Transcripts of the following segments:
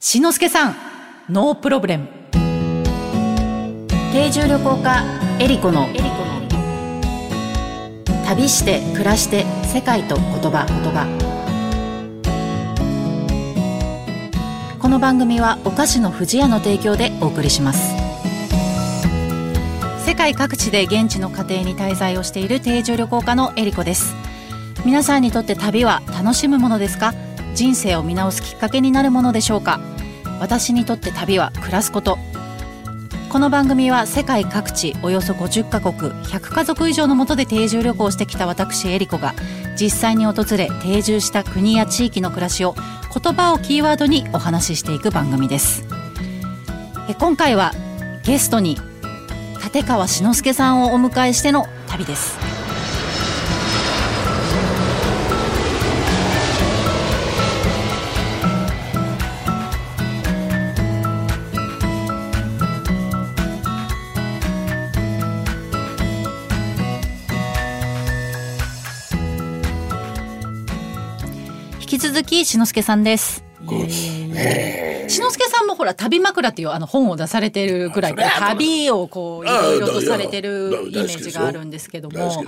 しのすけさん、ノープロブレム。定住旅行家エリコの旅して暮らして世界と言葉。言葉この番組はお菓子の不二家の提供でお送りします。世界各地で現地の家庭に滞在をしている定住旅行家のエリコです。皆さんにとって旅は楽しむものですか？人生を見直すきっかけになるものでしょうか？私にとって旅は暮らすこと。この番組は世界各地およそ50カ国100家族以上のもとで定住旅行してきた私エリコが実際に訪れ定住した国や地域の暮らしを言葉をキーワードにお話ししていく番組です。え今回はゲストに立川志の輔さんをお迎えしての旅です。引き続き志の輔さんですほら旅枕っていうあの本を出されてるぐらいで旅をこういろいろとされてるイメージがあるんですけども。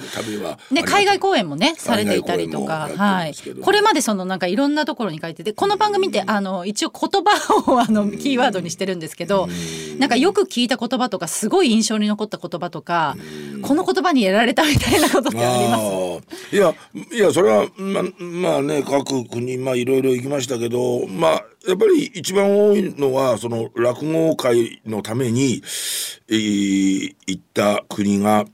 ね海外公演もねされていたりとかはい。これまでそのなんかいろんなところに書いててこの番組ってあの一応言葉をあのキーワードにしてるんですけどなんかよく聞いた言葉とかすごい印象に残った言葉とかこの言葉にやられたみたいなことってあります？いやいやそれはままあね各国まあいろいろ行きましたけどまあやっぱり一番多いのはその落語会のために、えー、行った国が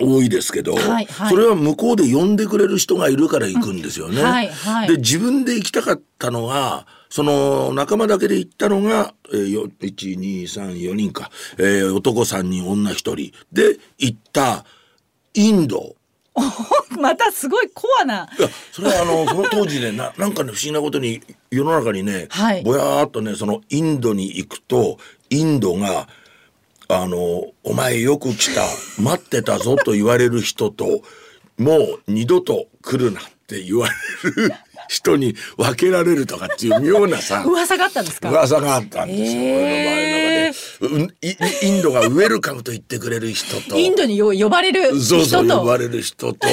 多いですけど、はいはい、それは向こうで呼んでくれる人がいるから行くんですよね。うんはいはい、で自分で行きたかったのがその仲間だけで行ったのが、えー、1234人か、えー、男3人女1人で行ったインド。またすごいコアな。いや、それはあの、その当時ね、な、なんかね、不思議なことに、世の中にね、はい、ぼやーっとね、そのインドに行くと、インドが、あの、お前よく来た、待ってたぞと言われる人と、もう二度と来るなって言われる人に分けられるとかっていう妙なさ。噂があったんですか？噂があったんですよ、えー、俺の場合の中でインドがウェルカムと言ってくれる人と。インドに呼ばれるそうそう呼ばれる人と。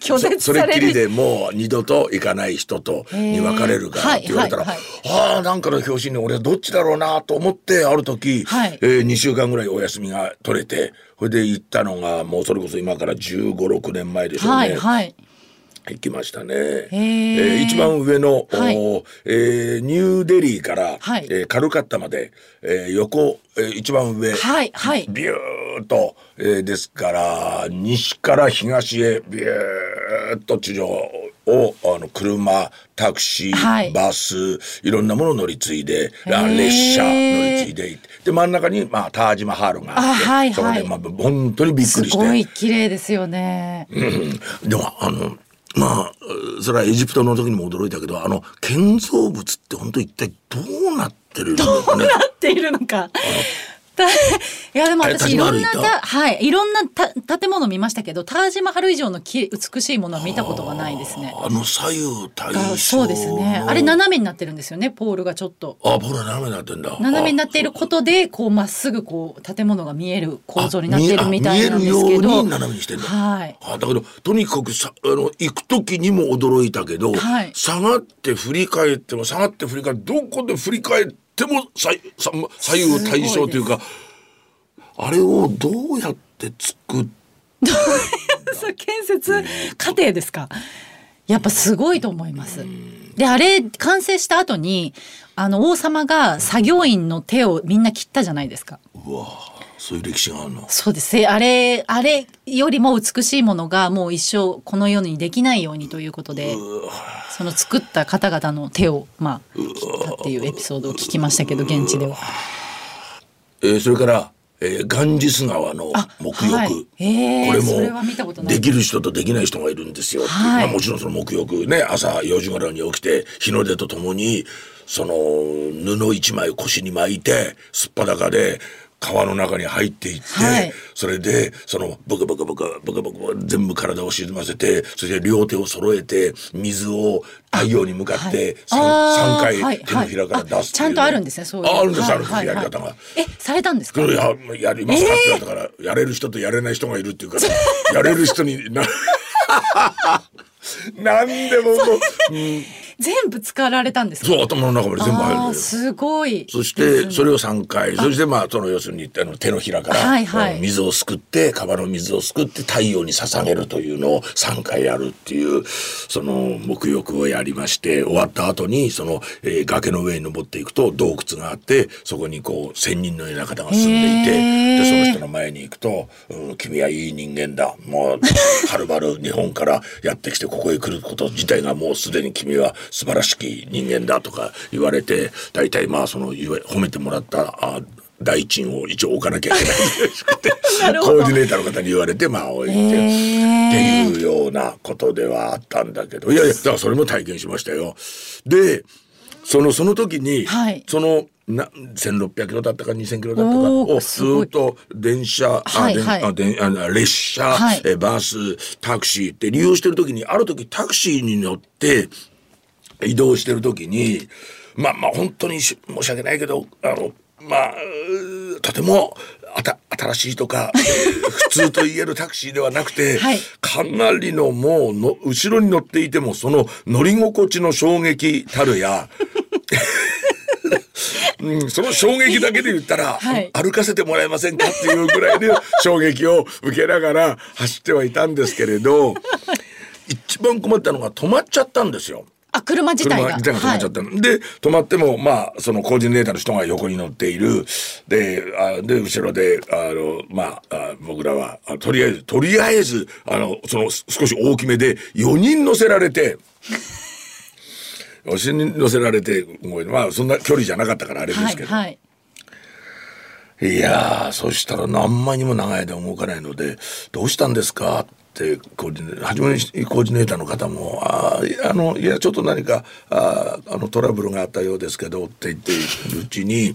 拒絶それっきりでもう二度と行かない人とに分かれるからって言われたら、はいはいはい、ああなんかの表紙に俺どっちだろうなと思ってある時、はい、えー、2週間ぐらいお休みが取れてそれで行ったのがもうそれこそ今から1 5 6年前でしょうね。はいはい行きましたね。えー、一番上の、はい、えー、ニューデリーから、はい、えー、カルカッタまで、えー、横、えー、一番上、はいはい、ビューと、えー、ですから西から東へビューッと地上をあの車タクシー、はい、バスいろんなもの乗り継いで列車乗り継いでで真ん中に、まあ、タージマハールがあって、はいはい、そこで、まあ、本当にびっくりして。すごい綺麗ですよね、うん、でもあのまあそれはエジプトの時にも驚いたけどあの建造物って本当一体どうなってるのか、ね、どうなっているのか。いやでも私いろんなはいいろんなた建物見ましたけどタージマハル以上のき美しいものは見たことがないですね。あの左右対称そうですね。あれ斜めになってるんですよねポールがちょっと。あポール斜めになってんだ。斜めになっていることでこうまっすぐこう建物が見える構造になってるみたいなんですけど。見えるように斜めにしてんだ。はい。あだけどとにかくさあの行く時にも驚いたけど、はい、下がって振り返っても下がって振り返ってどこで振り返ってっても左左右対称というかあれをどうやって作っ建設過程ですか？やっぱすごいと思います。であれ完成した後にあの王様が作業員の手をみんな切ったじゃないですか。うわそういう歴史があるの。そうです。あれあれよりも美しいものがもう一生この世にできないようにということでその作った方々の手をまあ切ったっていうエピソードを聞きましたけど現地では。えー、それからえー、ガンジス川の沐浴、はい。えー、これもできる人とできない人がいるんですよ、はい、まあ、もちろんその沐浴ね朝4時頃に起きて日の出とともにその布一枚腰に巻いてすっぱだかで川の中に入っていって、はい、それでそのブクブクブクブクブク全部体を沈ませてそして両手を揃えて水を太陽に向かって3、はい、回手のひらから出すちゃんとあるんですねそういう。あるんです、あるんです、やり方が。えされたんですか？ややりますかって言われたから、やれる人とやれない人がいるっていうからやれる人にな 何でももう、うん全部使われたんですそう頭の中まで全部入るすごい。そしてそれを3回そしてまあその要するにあの手のひらから、はいはい、水をすくって川の水をすくって太陽に捧げるというのを3回やるっていうその沐浴をやりまして終わった後にその、えー、崖の上に登っていくと洞窟があってそこにこう仙人のような方が住んでいてでその人の前に行くと「うん、君はいい人間だ。もうはるばる日本からやってきてここへ来ること自体がもうすでに君は素晴らしき人間だとか言われて大体まあその褒めてもらったあ大賃を一応置かなきゃいけない。コーディネーターの方に言われてまあ置いて、っていうようなことではあったんだけど。いやいやだからそれも体験しましたよ。でそのその時に、はい、そのな1600キロだったか2000キロだったかをずっと電車あ、であであ列車、はい、えバスタクシーって利用してる時にある時タクシーに乗って移動してる時にまあまあ本当に申し訳ないけどあのまあとてもあた新しいとか、普通と言えるタクシーではなくて、はい、かなりのもうの後ろに乗っていてもその乗り心地の衝撃たるや うん、その衝撃だけで言ったら、はい、歩かせてもらえませんかっていうぐらいで 衝撃を受けながら走ってはいたんですけれど一番困ったのが止まっちゃったんですよ。あ車自体が自体が止まっちゃった、はい、で止まってもまあそのコーディネーターの人が横に乗っているであで後ろであのまあ僕らはとりあえずとりあえずあのその少し大きめで4人乗せられて。4人乗せられてまあそんな距離じゃなかったからあれですけど、はいはい、いやそしたら何枚にも長い間動かないので「どうしたんですか?」ってコーディネ初めにコーディネーターの方も「ああのいやちょっと何かああのトラブルがあったようですけど」って言っているうちに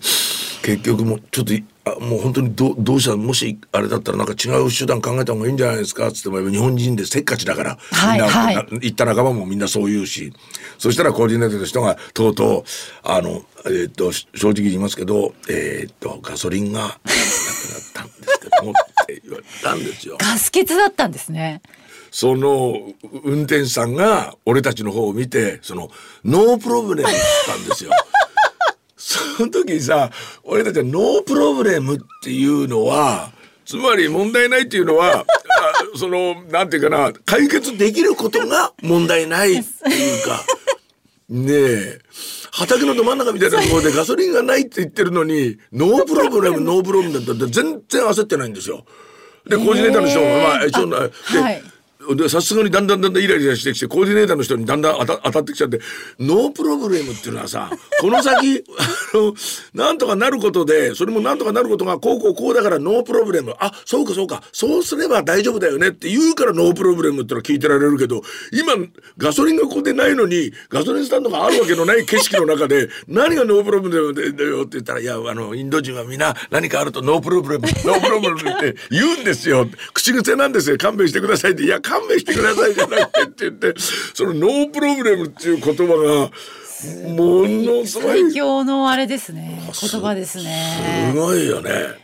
結局もちょっとあもう本当にどどうしたもしあれだったらなんか違う手段考えた方がいいんじゃないですかっつっても日本人でせっかちだから、はい、みんな、はい、行った仲間もみんなそう言うしそしたらコーディネーターの人がとうとうあの、えー、っと正直言いますけど、えー、っとガソリンがなくなったんですけどもって言われたんですよ。ガス欠だったんですね。その運転手さんが俺たちの方を見てその no problem ったんですよ。その時にさ俺たちは no problem っていうのはつまり問題ないっていうのはそのなんていうかな解決できることが問題ないっていうかねえ。畑のど真ん中みたいなところでガソリンがないって言ってるのに no problem no problem だったって全然焦ってないんですよ。でコーディネーターの人もまあ一応、えー、はい。でさすがにだんだんだんだんイライラしてきてコーディネーターの人にだんだん当た当たってきちゃって no problem っていうのはさ この先あのなんとかなることでそれもなんとかなることがこうこうこうだから no problem。あそうかそうか。そうすれば大丈夫だよね。って言うから no problem ってのは聞いてられるけど今ガソリンがここでないのにガソリンスタンドがあるわけのない景色の中で 何が no problem だよって言ったらいやあのインド人は皆何かあると no problem no problem って言うんですよ。口癖なんですよ。勘弁してくださいって。いや勘弁してくださいじゃなくてって言ってそのノープロブレムっていう言葉がものすごい。最強のあれですね。言葉ですね。すごいよね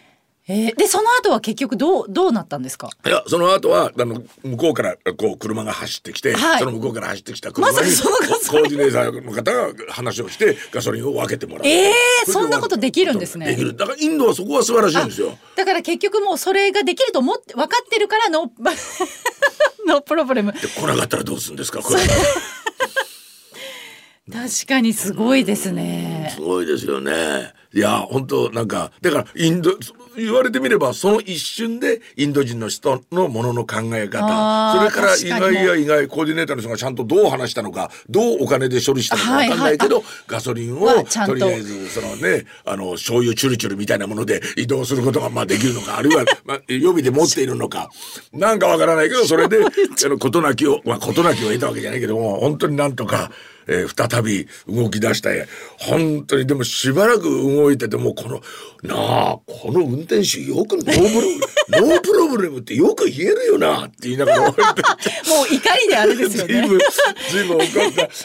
えー、でその後は結局どうどうなったんですか？いやその後はあの向こうからこう車が走ってきて、はい、その向こうから走ってきた車に、ま、コーディネーターの方が話をしてガソリンを分けてもらうえー、そんなことできるんですね。できる。だからインドはそこは素晴らしいんですよ。だから結局もうそれができると思って分かってるからの ノープロブレム。で来なかったらどうするんですか？これ確かにすごいですね。すごいですよね。いや本当なんかだからインド言われてみればその一瞬でインド人の人のものの考え方。それから意外や意外コーディネーターの人がちゃんとどう話したのかどうお金で処理したのか分かんないけど、ガソリンをと。りあえずそのねあの醤油チュルチュルみたいなもので移動することがまあできるのかあるいは、まあ、予備で持っているのかなんかわからないけどそれで 事なきをまあ事なきを得たわけじゃないけども本当になんとか。えー、再び動き出した本当にでもしばらく動いててもこのなあこの運転手よくノープロ ノープロブレムってよく言えるよなって言いながら もう怒りであれですよね。ずいぶん怒っ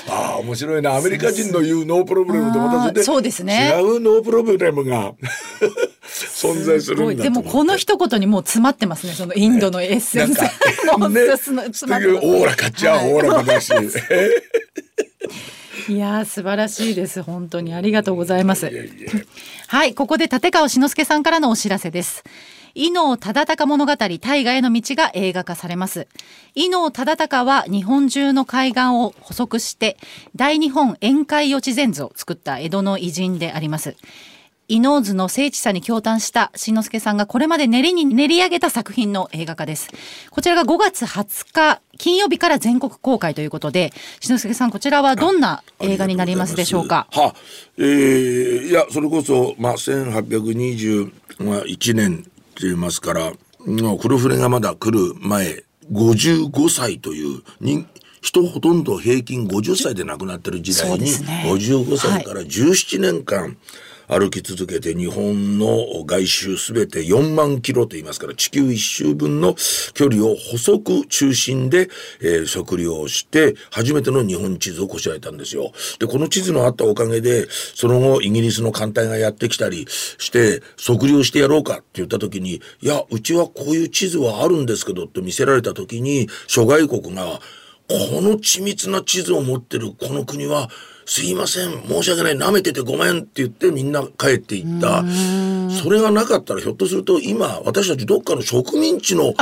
たああ面白いなアメリカ人の言うノープロブレムとまたそうですね。違うノープロブレムが 存在するんだでもこの一言にもう詰まってますねそのインドのエッセンス。もうね、詰まっておおらかっちゃおおらかだし。い や素晴らしいです。本当にありがとうございます。はいここで立川志の輔さんからのお知らせです。伊能忠敬物語大河への道が映画化されます。伊能忠敬は日本中の海岸を捕捉して大日本宴会予知禅図を作った江戸の偉人であります伊能図の精緻さに驚嘆した新之助さんがこれまで練りに練り上げた作品の映画化です。こちらが5月20日金曜日から全国公開ということで、新之助さんこちらはどんな映画になりますでしょうか？は、えー、いやそれこそまあ1821年って言いますから、黒船がまだ来る前55歳という人人ほとんど平均50歳で亡くなってる時代に、ね、55歳から17年間、はい歩き続けて日本の外周すべて4万キロと言いますから地球一周分の距離を細く中心で、えー、測量して初めての日本地図をこしらえたんですよ。で、この地図のあったおかげでその後イギリスの艦隊がやってきたりして測量してやろうかって言った時にいや、うちはこういう地図はあるんですけどって見せられた時に諸外国がこの緻密な地図を持ってるこの国はすいません申し訳ない舐めててごめんって言ってみんな帰っていった。それがなかったらひょっとすると今私たちどっかの植民地の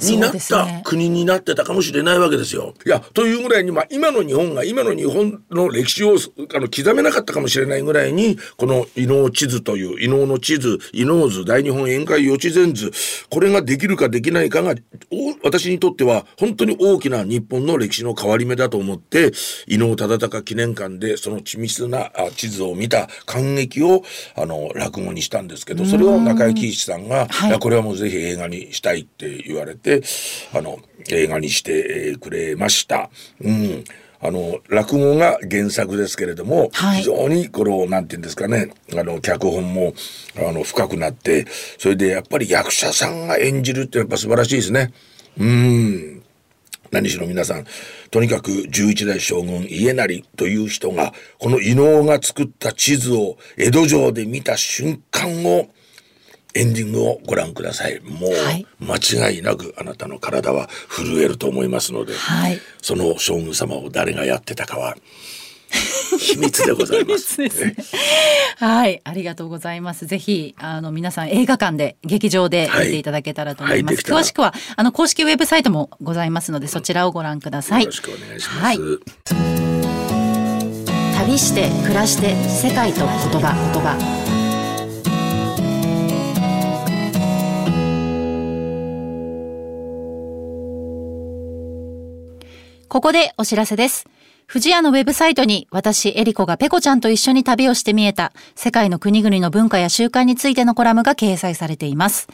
になった国になってたかもしれないわけですよ。いやというぐらいに、まあ、今の日本が今の日本の歴史をあの刻めなかったかもしれないぐらいにこの伊能地図という伊能の地図伊能図大日本宴会予知禅図これができるかできないかが私にとっては本当に大きな日本の歴史の変わり目だと思って伊能忠敬記念館でその緻密な地図を見た感激をあの落語にしたんですけどそれを中井貴一さんが、はい、これはもうぜひ映画にしたいって言われてあの映画にしてくれました。うんあの、落語が原作ですけれども、はい、非常にこの、なんて言うんですかね、あの、脚本も、あの、深くなって、それでやっぱり役者さんが演じるってやっぱ素晴らしいですね。うん。何しろ皆さん、とにかく11代将軍家成という人が、この伊能が作った地図を江戸城で見た瞬間を、エンディングをご覧ください。もう、間違いなくあなたの体は震えると思いますので、はい、その将軍様を誰がやってたかは、秘密でございます。すね、はい、ありがとうございます。ぜひあの皆さん映画館で劇場で見ていただけたらと思います。はいはい、詳しくはあの公式ウェブサイトもございますのでそちらをご覧ください。よろしくお願いします。はい、旅して暮らして世界と言葉言葉。ここでお知らせです。富士屋のウェブサイトに私、エリコがペコちゃんと一緒に旅をして見えた世界の国々の文化や習慣についてのコラムが掲載されています。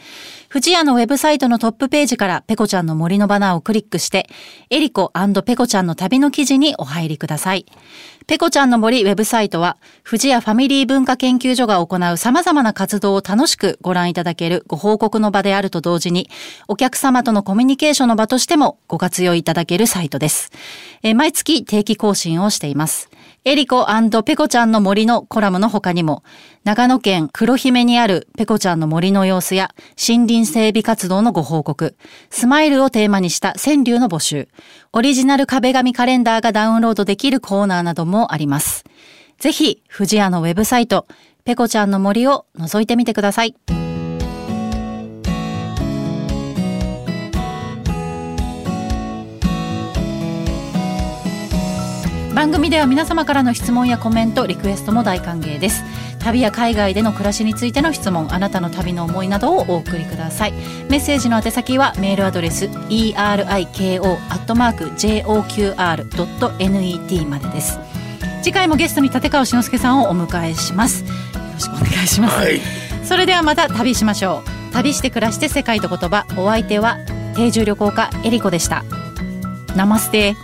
富士屋のウェブサイトのトップページからペコちゃんの森のバナーをクリックして、エリコペコちゃんの旅の記事にお入りください。ペコちゃんの森ウェブサイトは、富士屋ファミリー文化研究所が行う様々な活動を楽しくご覧いただけるご報告の場であると同時に、お客様とのコミュニケーションの場としてもご活用いただけるサイトです。え毎月定期更新をしています。エリコペコちゃんの森のコラムの他にも、長野県黒姫にあるペコちゃんの森の様子や森林整備活動のご報告、スマイルをテーマにした川柳の募集、オリジナル壁紙カレンダーがダウンロードできるコーナーなどもあります。ぜひ、富士屋のウェブサイト、ペコちゃんの森を覗いてみてください。番組では皆様からの質問やコメントリクエストも大歓迎です。旅や海外での暮らしについての質問あなたの旅の思いなどをお送りください。メッセージの宛先はメールアドレス eriko.joqr.net までです。次回もゲストに立川志の輔さんをお迎えします。よろしくお願いします、はい、それではまた旅しましょう。旅して暮らして世界と言葉。お相手は定住旅行家エリコでした。ナマステ